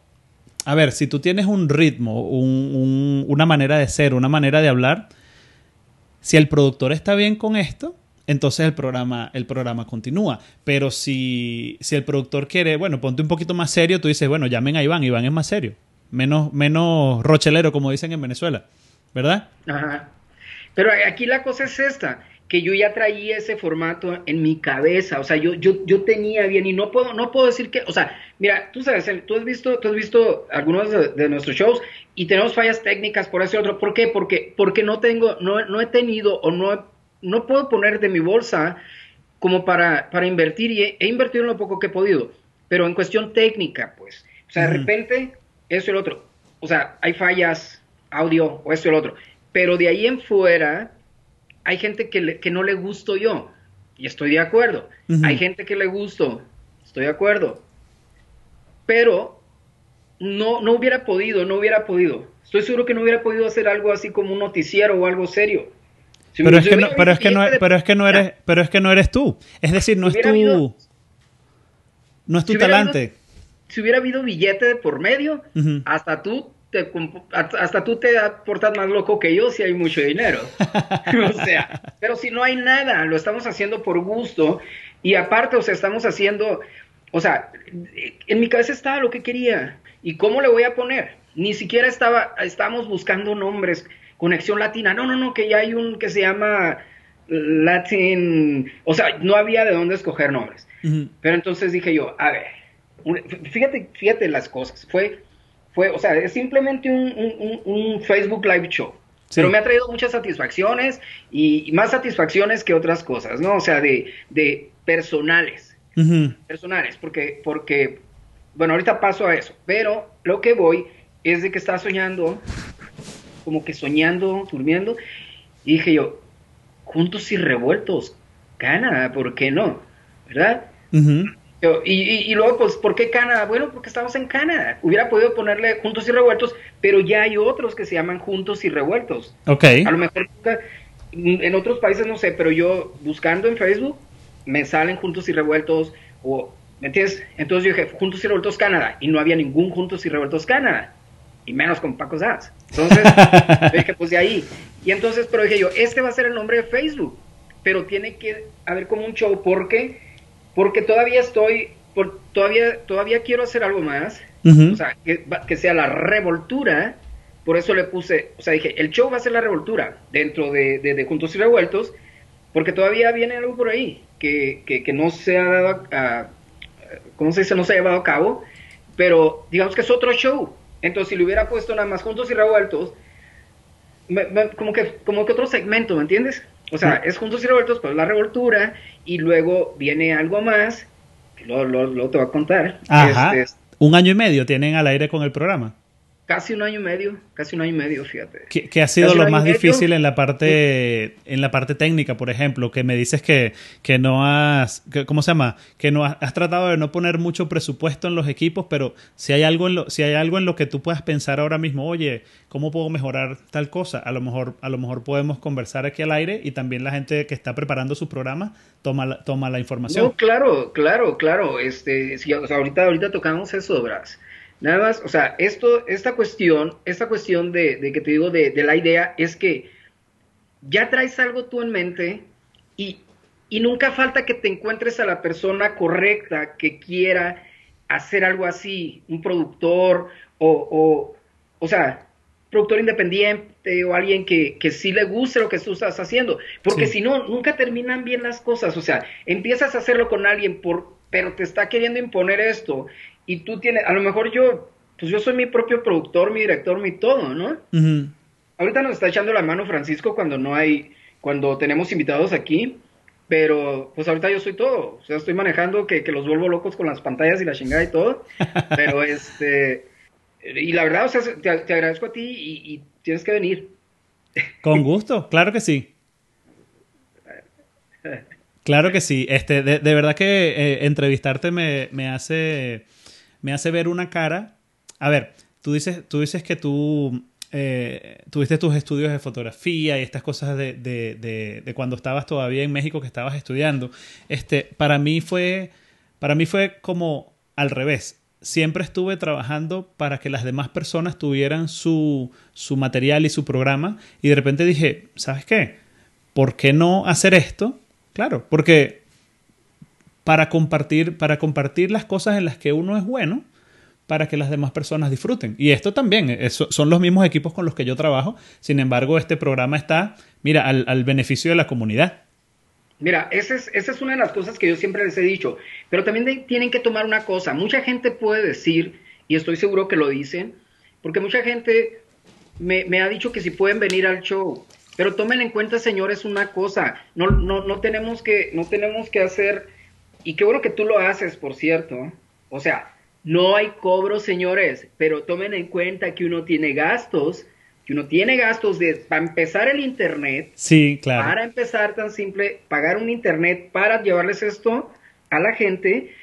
a ver, si tú tienes un ritmo, un, un, una manera de ser, una manera de hablar, si el productor está bien con esto, entonces el programa, el programa continúa. Pero si, si el productor quiere, bueno, ponte un poquito más serio, tú dices, bueno, llamen a Iván, Iván es más serio, menos, menos rochelero, como dicen en Venezuela, ¿verdad? Ajá. Pero aquí la cosa es esta, que yo ya traía ese formato en mi cabeza, o sea, yo, yo, yo tenía bien y no puedo, no puedo decir que, o sea, mira, tú sabes, tú has visto, tú has visto algunos de, de nuestros shows y tenemos fallas técnicas por ese otro, ¿por qué? Porque, porque no tengo, no, no he tenido o no, no puedo poner de mi bolsa como para, para invertir y he, he, invertido en lo poco que he podido, pero en cuestión técnica, pues, o sea, de repente, eso y el otro, o sea, hay fallas, audio o esto y el otro, pero de ahí en fuera, hay gente que, le, que, no le gusto yo, y estoy de acuerdo. Uh -huh. Hay gente que le gusto, estoy de acuerdo. Pero no, no hubiera podido, no hubiera podido. Estoy seguro que no hubiera podido hacer algo así como un noticiero o algo serio. Si pero, es que no, pero, es que no, de... pero es que no eres, pero es que no eres tú. Es decir, no si es tu, habido, no es tu si talante. Habido, si hubiera habido billete de por medio, uh -huh. hasta tú te, hasta tú te portas más loco que yo si hay mucho dinero. o sea, pero si no hay nada, lo estamos haciendo por gusto y aparte, o sea, estamos haciendo, o sea, en mi cabeza estaba lo que quería y cómo le voy a poner. ni siquiera estaba, estábamos buscando nombres, conexión latina, no, no, no, que ya hay un que se llama Latin, o sea, no había de dónde escoger nombres. Pero entonces dije yo, a ver, fíjate, fíjate las cosas, fue, fue, o sea, es simplemente un, Facebook Live Show. Pero me ha traído muchas satisfacciones y, más satisfacciones que otras cosas, ¿no? O sea, de, de personales. Personales, porque, porque, bueno, ahorita paso a eso, pero lo que voy es de que estaba soñando, como que soñando, durmiendo, y dije yo, juntos y revueltos, Canadá, ¿por qué no? ¿Verdad? Y, luego, pues, ¿por qué Canadá? Bueno, porque estamos en Canadá. Hubiera podido ponerle juntos y revueltos, pero ya hay otros que se llaman juntos y revueltos. Ok. A lo mejor en otros países no sé, pero yo buscando en Facebook me salen juntos y revueltos o ¿me entiendes? Entonces yo dije juntos y revueltos Canadá y no había ningún juntos y revueltos Canadá y menos con Paco Sanz. Entonces dije pues de ahí y entonces pero dije yo este va a ser el nombre de Facebook pero tiene que haber como un show porque porque todavía estoy por, todavía todavía quiero hacer algo más o sea que, que sea la revoltura por eso le puse, o sea, dije, el show va a ser la revoltura dentro de, de Juntos y Revueltos, porque todavía viene algo por ahí que, que, no se ha dado, a, ¿cómo se dice? No se ha llevado a cabo, pero digamos que es otro show. Entonces, si le hubiera puesto nada más Juntos y Revueltos, como, que, como que otro segmento, ¿me entiendes? O sea, es Juntos y Revueltos, pues la revoltura, y luego viene algo más, que luego, luego, te voy a contar. Ajá. Este, un año y medio tienen al aire con el programa. Casi un año y medio, casi un año y medio, fíjate. ¿Qué, ha sido lo más difícil en la parte en la parte técnica, por ejemplo? Que me dices que, que no has, ¿cómo se llama? Que no has, tratado de no poner mucho presupuesto en los equipos, pero si hay algo en lo, si hay algo en lo que tú puedas pensar ahora mismo, oye, ¿cómo puedo mejorar tal cosa? A lo mejor, a lo mejor podemos conversar aquí al aire y también la gente que está preparando su programa toma la, toma la información. No, claro, claro, claro. Este, si, ahorita, ahorita tocamos eso, Bras. Nada más, o sea, esto, esta cuestión, esta cuestión de, que te digo de, la idea es que ya traes algo tú en mente y, nunca falta que te encuentres a la persona correcta que quiera hacer algo así, un productor o, o, o sea, productor independiente o alguien que, que sí le guste lo que tú estás haciendo, porque si no, nunca terminan bien las cosas, o sea, empiezas a hacerlo con alguien por, pero te está queriendo imponer esto y tú tienes, a lo mejor yo, pues yo soy mi propio productor, mi director, mi todo, ¿no? Ahorita nos está echando la mano Francisco cuando no hay, cuando tenemos invitados aquí, pero pues ahorita yo soy todo, o sea, estoy manejando que, que los vuelvo locos con las pantallas y la chingada y todo, pero este, y la verdad, o sea, te, agradezco a ti y, tienes que venir. Con gusto, claro que sí. Claro que sí. Este, de, verdad que eh, entrevistarte me, me, hace me hace ver una cara. A ver, tú dices, tú dices que tú eh, tuviste tus estudios de fotografía y estas cosas de, de, de, cuando estabas todavía en México que estabas estudiando. Este, para mí fue, para mí fue como al revés. Siempre estuve trabajando para que las demás personas tuvieran su, su material y su programa y de repente dije, ¿sabes qué? ¿Por qué no hacer esto? Claro, porque para compartir, para compartir las cosas en las que uno es bueno para que las demás personas disfruten. Y esto también, son los mismos equipos con los que yo trabajo, sin embargo, este programa está, mira, al, beneficio de la comunidad. Mira, esa es, esa es una de las cosas que yo siempre les he dicho, pero también tienen que tomar una cosa, mucha gente puede decir, y estoy seguro que lo dicen, porque mucha gente me, me ha dicho que si pueden venir al show, pero tomen en cuenta, señores, una cosa, no, no, no, tenemos, que, no tenemos que hacer y qué bueno que tú lo haces, por cierto. O sea, no hay cobro, señores, pero tomen en cuenta que uno tiene gastos, que uno tiene gastos de, para empezar el Internet. Sí, claro. Para empezar tan simple, pagar un Internet para llevarles esto a la gente.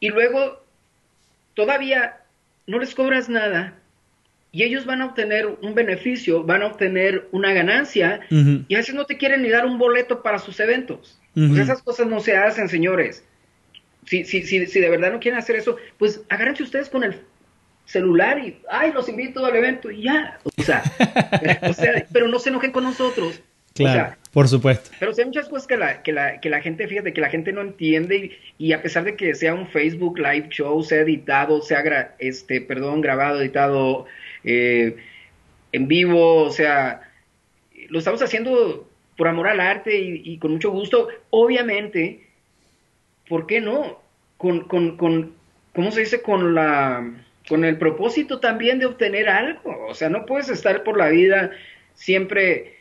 Y luego, todavía no les cobras nada. Y ellos van a obtener un beneficio, van a obtener una ganancia, y a veces no te quieren ni dar un boleto para sus eventos. Pues esas cosas no se hacen, señores. Si, si, si, si de verdad no quieren hacer eso, pues agárrense ustedes con el celular y, ay, los invito al evento y ya. O sea, pero no se enojen con nosotros. Claro, por supuesto. Pero hay muchas cosas que la, que la, que la gente, fíjate, que la gente no entiende y, a pesar de que sea un Facebook Live Show, sea editado, sea, este, perdón, grabado, editado eh, en vivo, o sea, lo estamos haciendo por amor al arte y, con mucho gusto. Obviamente, ¿por qué no? Con, con, con, ¿cómo se dice? Con la, con el propósito también de obtener algo. O sea, no puedes estar por la vida siempre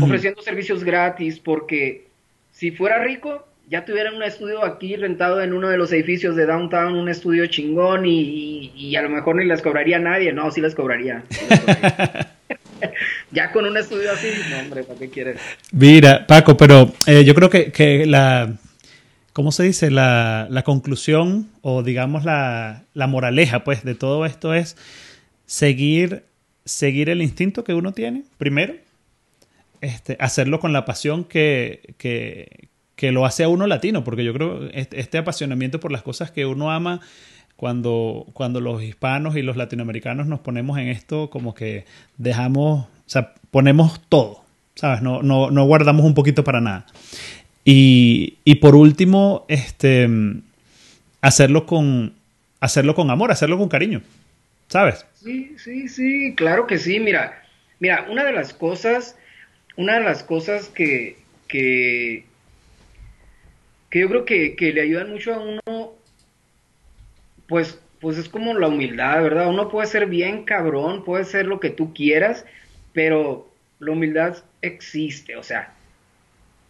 ofreciendo servicios gratis, porque si fuera rico, ya tuviera un estudio aquí rentado en uno de los edificios de downtown, un estudio chingón y, a lo mejor ni les cobraría nadie. No, sí les cobraría. ya con un estudio así, no, hombre, ¿para qué quieres? Mira, Paco, pero eh, yo creo que, que, la, ¿cómo se dice? La, la conclusión o digamos la, la, moraleja, pues, de todo esto es seguir, seguir el instinto que uno tiene, primero, este, hacerlo con la pasión que, que, lo hace a uno latino, porque yo creo este, este apasionamiento por las cosas que uno ama, cuando, cuando los hispanos y los latinoamericanos nos ponemos en esto, como que dejamos, o sea, ponemos todo, ¿sabes? No, no, no guardamos un poquito para nada. Y, y, por último, este, hacerlo con, hacerlo con amor, hacerlo con cariño, ¿sabes? Sí, sí, sí, claro que sí. Mira, mira, una de las cosas una de las cosas que, que, yo creo que, le ayudan mucho a uno, pues, pues es como la humildad, ¿verdad? Uno puede ser bien cabrón, puede ser lo que tú quieras, pero la humildad existe, o sea,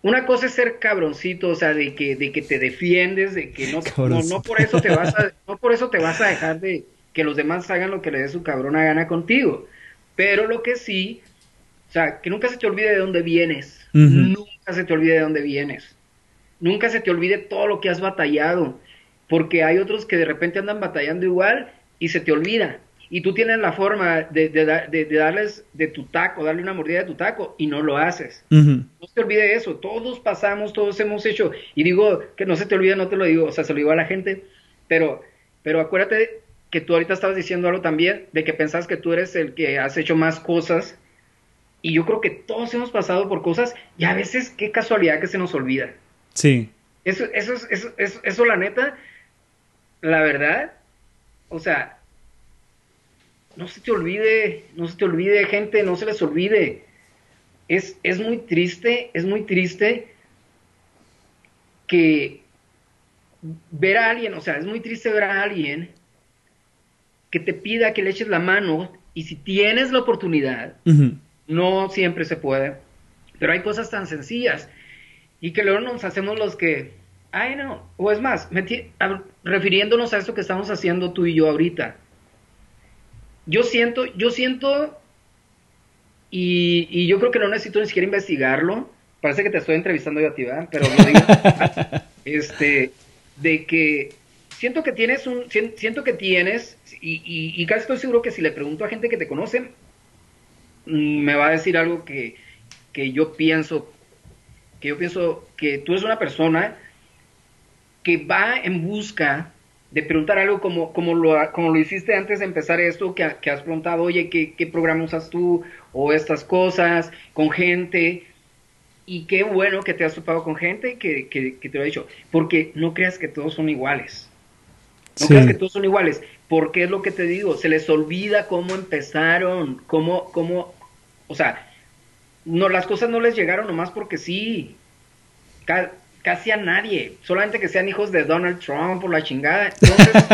una cosa es ser cabroncito, o sea, de que, de que te defiendes, de que no, no, por eso te vas a, no por eso te vas a dejar de que los demás hagan lo que le dé su cabrona gana contigo. Pero lo que sí o sea, que nunca se te olvide de dónde vienes. Nunca se te olvide de dónde vienes. Nunca se te olvide todo lo que has batallado. Porque hay otros que de repente andan batallando igual y se te olvida. Y tú tienes la forma de, darles de tu taco, darle una mordida de tu taco y no lo haces. No se te olvide eso. Todos pasamos, todos hemos hecho. Y digo que no se te olvide, no te lo digo. O sea, se lo digo a la gente. Pero, pero acuérdate que tú ahorita estabas diciendo algo también de que pensás que tú eres el que has hecho más cosas y yo creo que todos hemos pasado por cosas y a veces qué casualidad que se nos olvida. Sí. Eso, eso, eso, eso, eso la neta, la verdad, o sea, no se te olvide, no se te olvide, gente, no se les olvide. Es, es muy triste, es muy triste que ver a alguien, o sea, es muy triste ver a alguien que te pida que le eches la mano y si tienes la oportunidad, no siempre se puede, pero hay cosas tan sencillas y que luego nos hacemos los que, ay no, o es más, refiriéndonos a esto que estamos haciendo tú y yo ahorita. Yo siento, yo siento, y, yo creo que no necesito ni siquiera investigarlo, parece que te estoy entrevistando yo a ti, ¿verdad? Pero lo digo, este, de que siento que tienes un, siento que tienes, y, y, casi estoy seguro que si le pregunto a gente que te conoce, Mm, me va a decir algo que, yo pienso, que yo pienso que tú eres una persona que va en busca de preguntar algo como, como, lo, como lo hiciste antes de empezar esto, que, has preguntado, oye, ¿qué, ¿qué programa usas tú? O estas cosas, con gente. Y qué bueno que te has topado con gente que, que, te lo ha dicho. Porque no creas que todos son iguales. No creas que todos son iguales. Porque es lo que te digo, se les olvida cómo empezaron, cómo, cómo, o sea, no, las cosas no les llegaron nomás porque sí, casi a nadie, solamente que sean hijos de Donald Trump o la chingada, entonces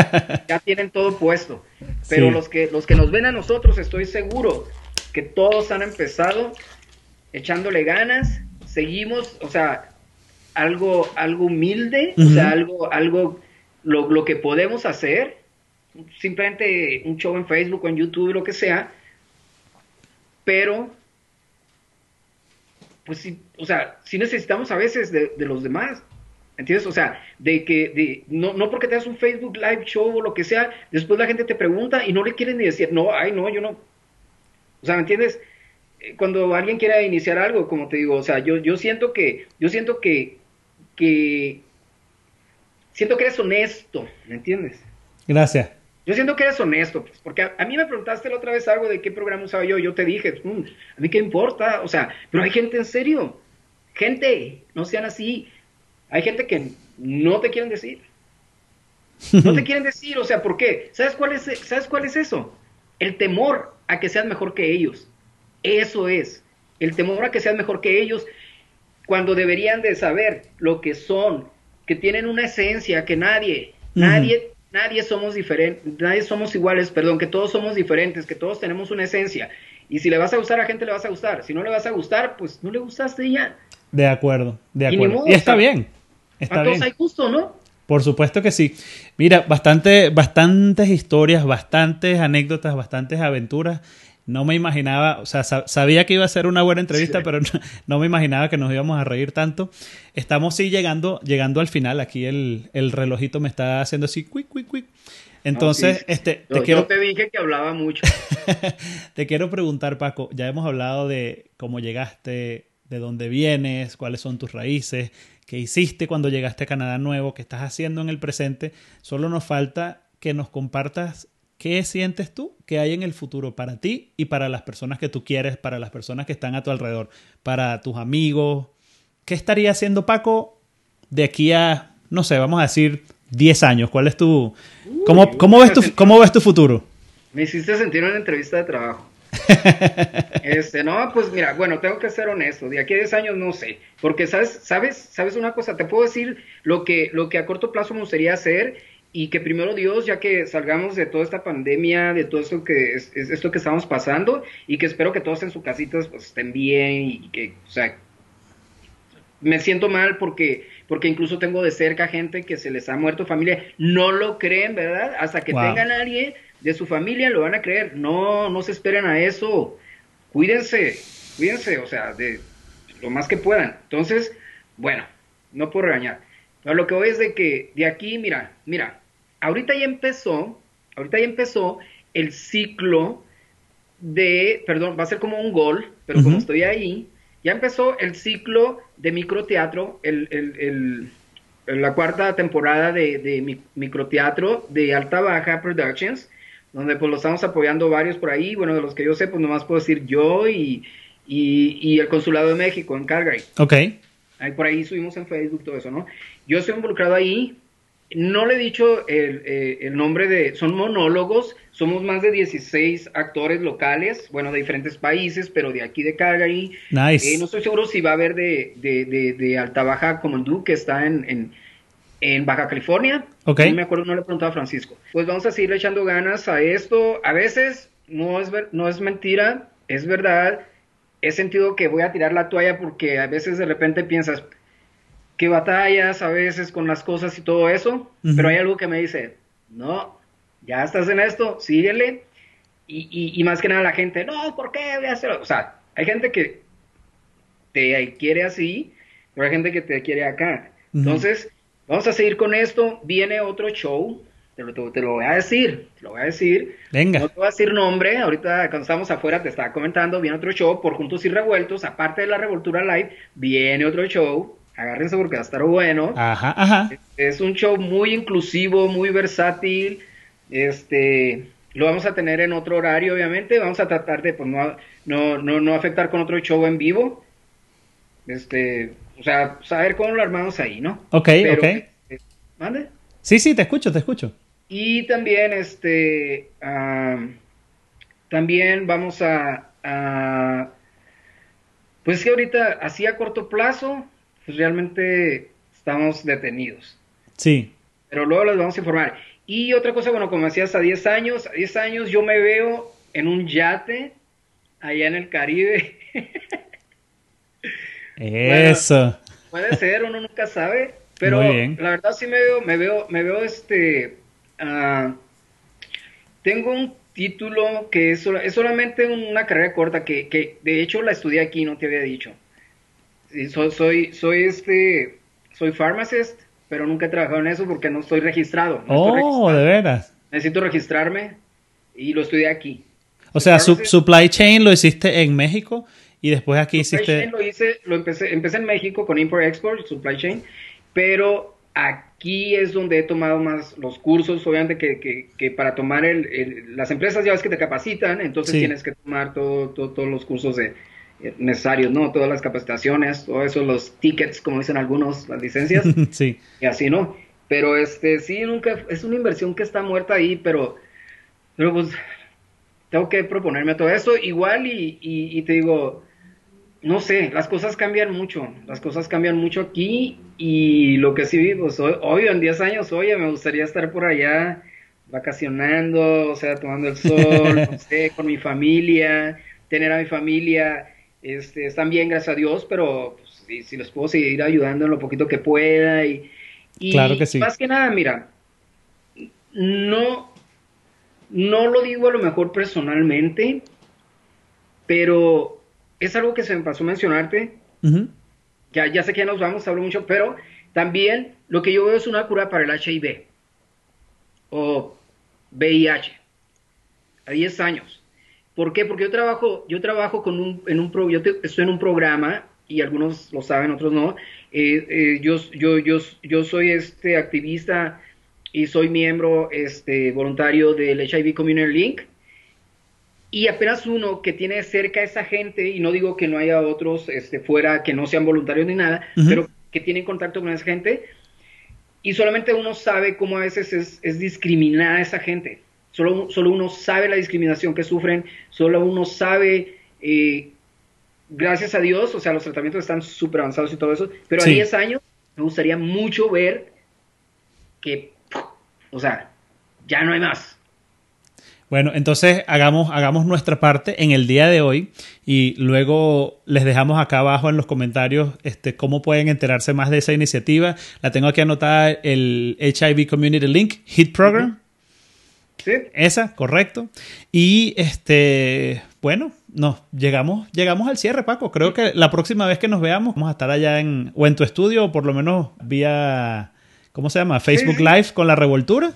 ya tienen todo puesto. Pero los, que, los que nos ven a nosotros, estoy seguro que todos han empezado echándole ganas, seguimos, o sea, algo, algo humilde, o sea, algo, algo, lo, lo que podemos hacer, simplemente un show en Facebook o en YouTube, lo que sea, pero, pues sí, o sea, sí necesitamos a veces de, los demás, ¿entiendes? O sea, de que, de, no, no porque tengas un Facebook Live show o lo que sea, después la gente te pregunta y no le quieren ni decir, no, ay, no, yo no. O sea, ¿me entiendes? Eh, cuando alguien quiera iniciar algo, como te digo, o sea, yo, yo siento que, yo siento que, que, siento que eres honesto, ¿me entiendes? Gracias Yo siento que eres honesto, pues, porque a, a, mí me preguntaste la otra vez algo de qué programa usaba yo, yo te dije, mm, a mí qué importa, o sea, pero hay gente en serio, gente, no sean así, hay gente que no te quieren decir, no te quieren decir, o sea, ¿por qué? ¿Sabes cuál es, ¿sabes cuál es eso? El temor a que seas mejor que ellos, eso es, el temor a que seas mejor que ellos, cuando deberían de saber lo que son, que tienen una esencia que nadie, uh -huh. nadie, nadie somos diferentes, nadie somos iguales, perdón, que todos somos diferentes, que todos tenemos una esencia. Y si le vas a gustar a gente, le vas a gustar. Si no le vas a gustar, pues no le gustaste ya. De acuerdo, de acuerdo. Y, modo, y está o sea, bien. Está a todos bien. hay gusto, ¿no? Por supuesto que sí. Mira, bastante, bastantes historias, bastantes anécdotas, bastantes aventuras. No me imaginaba, o sea, sabía que iba a ser una buena entrevista, sí. pero no, no, me imaginaba que nos íbamos a reír tanto. Estamos sí llegando, llegando al final. Aquí el, el relojito me está haciendo así, quick, quick, quick. Entonces, no, sí. este, te yo, quiero... Yo te dije que hablaba mucho. te quiero preguntar, Paco, ya hemos hablado de cómo llegaste, de dónde vienes, cuáles son tus raíces, qué hiciste cuando llegaste a Canadá Nuevo, qué estás haciendo en el presente. Solo nos falta que nos compartas qué sientes tú que hay en el futuro para ti y para las personas que tú quieres, para las personas que están a tu alrededor, para tus amigos. ¿Qué estaría haciendo Paco de aquí a, no sé, vamos a decir 10 años? ¿Cuál es tu... ¿Cómo, cómo, ves, tu, cómo ves tu futuro? Me hiciste sentir una entrevista de trabajo. este, no, pues mira, bueno, tengo que ser honesto, de aquí a 10 años no sé, porque sabes, sabes, sabes una cosa, te puedo decir lo que, lo que a corto plazo me gustaría hacer y que primero Dios, ya que salgamos de toda esta pandemia, de todo esto que es, es esto que estamos pasando y que espero que todos en sus casitas pues estén bien y que, o sea, me siento mal porque porque incluso tengo de cerca gente que se les ha muerto familia, no lo creen, ¿verdad? Hasta que wow. tengan a alguien de su familia lo van a creer. No, no se esperen a eso. Cuídense, cuídense, o sea, de lo más que puedan. Entonces, bueno, no puedo regañar. Lo que voy es de que de aquí, mira, mira, ahorita ya empezó, ahorita ya empezó el ciclo de, perdón, va a ser como un gol, pero uh -huh. como estoy ahí, ya empezó el ciclo de microteatro, el, el, el, la cuarta temporada de, de microteatro de Alta Baja Productions, donde pues lo estamos apoyando varios por ahí, bueno, de los que yo sé, pues nomás puedo decir yo y, y, y el Consulado de México en Calgary. Ok. Ahí por ahí subimos en Facebook todo eso, ¿no? Yo estoy involucrado ahí, no le he dicho el, eh, el, nombre de, son monólogos, somos más de 16 actores locales, bueno, de diferentes países, pero de aquí de Calgary. Nice. Eh, no estoy seguro si va a haber de, de, de, de Alta Baja como Duke, que está en, en, en, Baja California. Ok. No me acuerdo, no le he preguntado a Francisco. Pues vamos a seguir echando ganas a esto. A veces no es, ver, no es mentira, es verdad. He sentido que voy a tirar la toalla porque a veces de repente piensas, que batallas a veces con las cosas y todo eso, uh -huh. pero hay algo que me dice, no, ya estás en esto, síguele, y, y, y, más que nada la gente, no, ¿por qué voy a hacerlo? O sea, hay gente que te quiere así, pero hay gente que te quiere acá. Uh -huh. Entonces, vamos a seguir con esto, viene otro show, te lo, te, te lo, voy a decir, te lo voy a decir. Venga. No te voy a decir nombre, ahorita cuando estamos afuera te estaba comentando, viene otro show por Juntos y Revueltos, aparte de la Revoltura Live, viene otro show, agárrense porque va a estar bueno. Ajá, ajá. Es un show muy inclusivo, muy versátil. Este, lo vamos a tener en otro horario, obviamente. Vamos a tratar de pues, no, no, no, no afectar con otro show en vivo. Este, o sea, saber cómo lo armamos ahí, ¿no? Ok, Pero, ok. Este, ¿Mande? Sí, sí, te escucho, te escucho. Y también, este, uh, también vamos a, a, pues que ahorita, así a corto plazo, realmente estamos detenidos. Sí. Pero luego les vamos a informar. Y otra cosa, bueno, como decías, a 10 años, a 10 años yo me veo en un yate allá en el Caribe. Eso. Bueno, puede ser, uno nunca sabe, pero la verdad sí me veo, me veo, me veo este, uh, tengo un título que es, es solamente una carrera corta que, que de hecho la estudié aquí, no te había dicho. Soy, soy, soy este, soy pharmacist, pero nunca he trabajado en eso porque no estoy registrado. No oh, estoy registrado. de veras. Necesito registrarme y lo estudié aquí. O sea, su, supply chain lo hiciste en México y después aquí supply hiciste. Chain lo hice, lo empecé, empecé en México con import export, supply chain, pero aquí es donde he tomado más los cursos, obviamente que, que, para tomar el, las empresas ya ves que te capacitan, entonces tienes que tomar todo, todos los cursos de, necesarios, ¿no? Todas las capacitaciones, todo eso, los tickets, como dicen algunos, las licencias, sí. y así, ¿no? Pero este, sí, nunca, es una inversión que está muerta ahí, pero, pero pues, tengo que proponerme todo eso, igual y, y te digo, no sé, las cosas cambian mucho, las cosas cambian mucho aquí y lo que sí, pues hoy, en 10 años, oye, me gustaría estar por allá vacacionando, o sea, tomando el sol, no sé, con mi familia, tener a mi familia, este, están bien, gracias a Dios, pero pues, si, les puedo seguir ayudando en lo poquito que pueda y, y claro que sí. más que nada, mira, no, no lo digo a lo mejor personalmente, pero es algo que se me pasó mencionarte. ya, ya sé que ya nos vamos, hablo mucho, pero también lo que yo veo es una cura para el HIV o VIH a 10 años. ¿Por qué? Porque yo trabajo, yo trabajo con un, en un pro, yo estoy en un programa y algunos lo saben, otros no. Eh, eh, yo, yo, yo, yo soy este activista y soy miembro este, voluntario del HIV Community Link y apenas uno que tiene cerca a esa gente, y no digo que no haya otros este, fuera que no sean voluntarios ni nada, pero que tienen contacto con esa gente, y solamente uno sabe cómo a veces es, es discriminada a esa gente. Solo, solo uno sabe la discriminación que sufren, solo uno sabe, eh, gracias a Dios, o sea, los tratamientos están súper avanzados y todo eso, pero a 10 años me gustaría mucho ver que, o sea, ya no hay más. Bueno, entonces hagamos, hagamos nuestra parte en el día de hoy y luego les dejamos acá abajo en los comentarios este, cómo pueden enterarse más de esa iniciativa. La tengo aquí anotada, el HIV Community Link, HIT Program. Sí. Esa, correcto. Y este, bueno, no, llegamos, llegamos al cierre, Paco. Creo que la próxima vez que nos veamos vamos a estar allá en, o en tu estudio, o por lo menos vía, ¿cómo se llama? Facebook Live con la revoltura.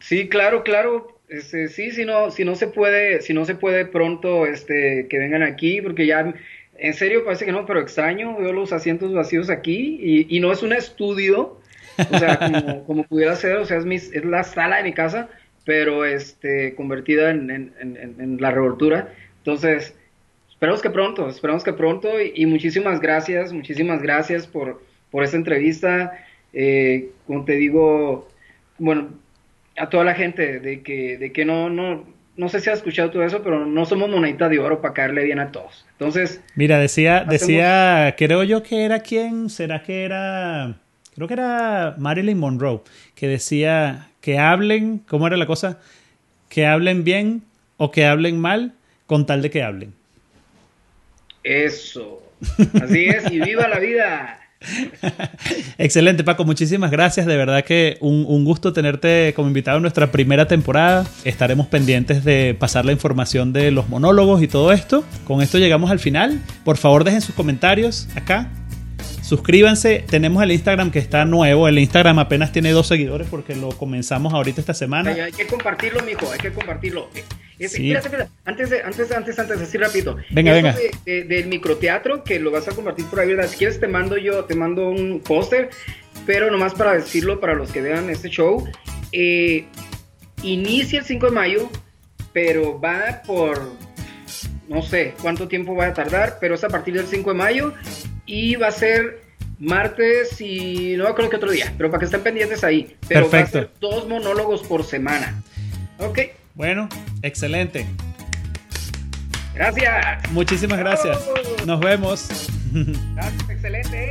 Sí, claro, claro. Este, sí, si no, si no se puede, si no se puede pronto, este, que vengan aquí, porque ya, en serio parece que no, pero extraño, veo los asientos vacíos aquí y, y no es un estudio, o sea, como, como pudiera ser, o sea, es, mi, es la sala de mi casa, pero este, convertida en, en, en, la revoltura. Entonces, esperamos que pronto, esperamos que pronto y, muchísimas gracias, muchísimas gracias por, por esta entrevista. Eh, como te digo, bueno, a toda la gente de que, de que no, no, no sé si has escuchado todo eso, pero no somos monedita de oro para caerle bien a todos. Entonces. Mira, decía, decía, creo yo que era quién, será que era, creo que era Marilyn Monroe, que decía que hablen, ¿cómo era la cosa? Que hablen bien o que hablen mal, con tal de que hablen. Eso. Así es, y viva la vida. Excelente, Paco. Muchísimas gracias. De verdad que un, gusto tenerte como invitado en nuestra primera temporada. Estaremos pendientes de pasar la información de los monólogos y todo esto. Con esto llegamos al final. Por favor, dejen sus comentarios acá Suscríbanse, tenemos el Instagram que está nuevo. El Instagram apenas tiene dos seguidores porque lo comenzamos ahorita esta semana. hay que compartirlo, mijo, hay que compartirlo. Antes, de, antes, antes, antes, así rapidito. Venga, venga. del microteatro, que lo vas a compartir por ahí, ¿verdad? Si quieres te mando yo, te mando un póster, pero nomás para decirlo para los que vean este show. Eh, inicia el 5 de mayo, pero va por no sé cuánto tiempo va a tardar, pero es a partir del 5 de mayo y va a ser martes y no creo que otro día, pero para que estén pendientes ahí. Pero Perfecto. va a ser dos monólogos por semana. Ok. Bueno, excelente. Gracias. Muchísimas gracias. Nos vemos. Gracias, excelente.